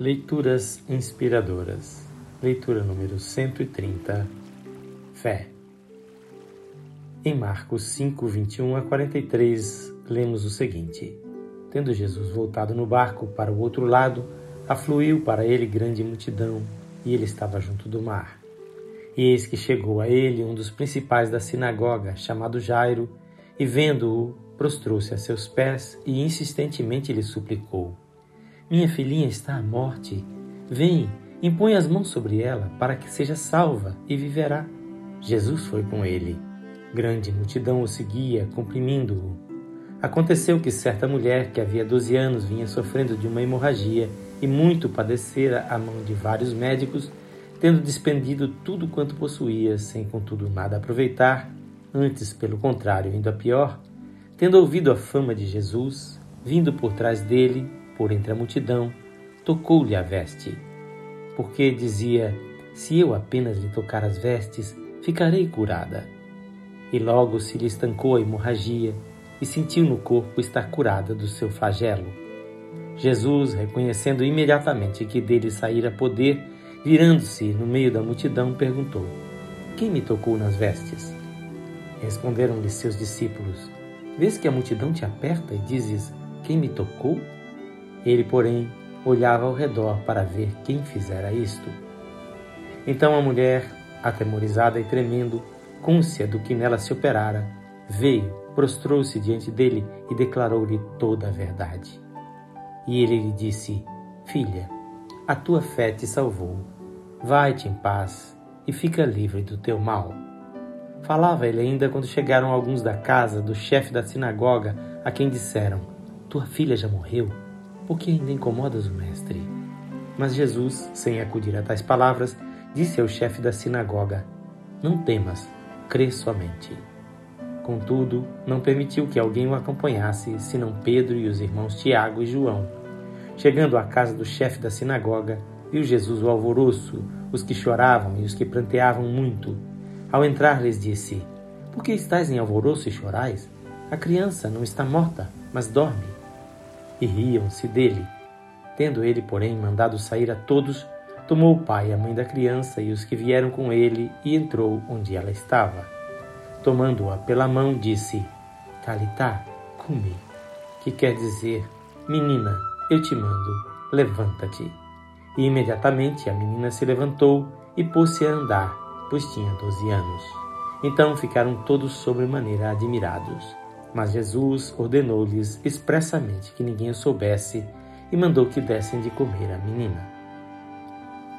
Leituras inspiradoras. Leitura número 130. Fé. Em Marcos 5, 21 a 43, lemos o seguinte: Tendo Jesus voltado no barco para o outro lado, afluiu para ele grande multidão, e ele estava junto do mar. E eis que chegou a ele um dos principais da sinagoga, chamado Jairo, e vendo-o, prostrou-se a seus pés e insistentemente lhe suplicou: Minha filhinha está à morte. Vem, impõe as mãos sobre ela, para que seja salva e viverá. Jesus foi com ele. Grande multidão o seguia, comprimindo-o. Aconteceu que certa mulher, que havia doze anos vinha sofrendo de uma hemorragia e muito padecera à mão de vários médicos, tendo despendido tudo quanto possuía, sem contudo nada aproveitar, antes, pelo contrário, indo a pior, tendo ouvido a fama de Jesus, vindo por trás dele, por entre a multidão, tocou-lhe a veste. Porque dizia: Se eu apenas lhe tocar as vestes, ficarei curada. E logo se lhe estancou a hemorragia e sentiu no corpo estar curada do seu flagelo. Jesus, reconhecendo imediatamente que dele saíra poder, virando-se no meio da multidão, perguntou: Quem me tocou nas vestes? Responderam-lhe seus discípulos: Vês que a multidão te aperta e dizes: Quem me tocou? Ele, porém, olhava ao redor para ver quem fizera isto. Então a mulher, atemorizada e tremendo, côncia do que nela se operara, veio, prostrou-se diante dele e declarou-lhe toda a verdade. E ele lhe disse: Filha, a tua fé te salvou. Vai-te em paz e fica livre do teu mal. Falava ele ainda quando chegaram alguns da casa do chefe da sinagoga, a quem disseram: Tua filha já morreu, por que ainda incomodas o mestre? Mas Jesus, sem acudir a tais palavras, disse ao chefe da sinagoga: Não temas, crê somente. Contudo, não permitiu que alguém o acompanhasse, senão Pedro e os irmãos Tiago e João. Chegando à casa do chefe da sinagoga, viu Jesus o alvoroço, os que choravam e os que pranteavam muito. Ao entrar, lhes disse: Por que estáis em alvoroço e chorais? A criança não está morta, mas dorme. E riam-se dele. Tendo ele, porém, mandado sair a todos, tomou o pai e a mãe da criança e os que vieram com ele e entrou onde ela estava. Tomando-a pela mão, disse: Talitá, cumi, que quer dizer: Menina, eu te mando, levanta-te. E imediatamente a menina se levantou e pôs-se a andar pois tinha doze anos. Então ficaram todos sobremaneira admirados. Mas Jesus ordenou-lhes expressamente que ninguém o soubesse e mandou que dessem de comer à menina.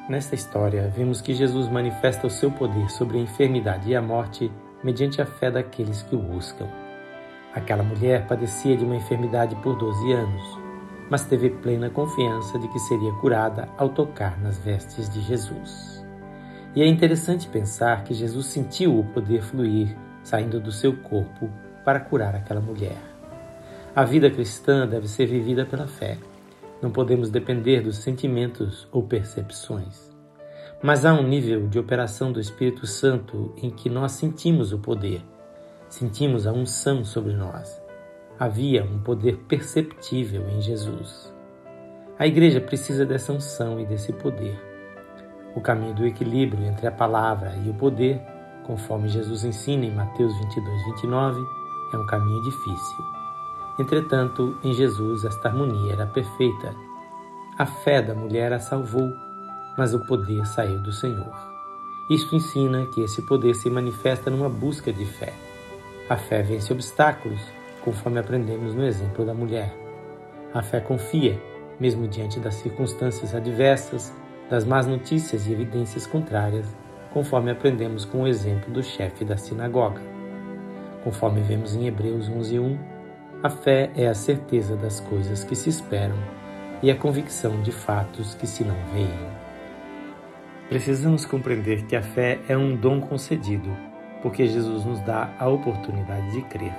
Nesta história, vemos que Jesus manifesta o seu poder sobre a enfermidade e a morte mediante a fé daqueles que o buscam. Aquela mulher padecia de uma enfermidade por 12 anos, mas teve plena confiança de que seria curada ao tocar nas vestes de Jesus. E é interessante pensar que Jesus sentiu o poder fluir saindo do seu corpo para curar aquela mulher. A vida cristã deve ser vivida pela fé. Não podemos depender dos sentimentos ou percepções. Mas há um nível de operação do Espírito Santo em que nós sentimos o poder, sentimos a unção sobre nós. Havia um poder perceptível em Jesus. A igreja precisa dessa unção e desse poder o caminho do equilíbrio entre a palavra e o poder, conforme Jesus ensina em Mateus 22, 29, é um caminho difícil. Entretanto, em Jesus esta harmonia era perfeita. A fé da mulher a salvou, mas o poder saiu do Senhor. Isto ensina que esse poder se manifesta numa busca de fé. A fé vence obstáculos, conforme aprendemos no exemplo da mulher. A fé confia, mesmo diante das circunstâncias adversas, das más notícias e evidências contrárias, conforme aprendemos com o exemplo do chefe da sinagoga. Conforme vemos em Hebreus 11:1, a fé é a certeza das coisas que se esperam e a convicção de fatos que se não veem. Precisamos compreender que a fé é um dom concedido, porque Jesus nos dá a oportunidade de crer.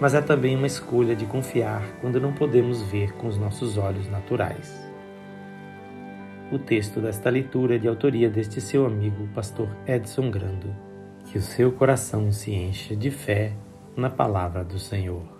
Mas é também uma escolha de confiar quando não podemos ver com os nossos olhos naturais. O texto desta leitura é de autoria deste seu amigo, pastor Edson Grando. Que o seu coração se encha de fé na palavra do Senhor.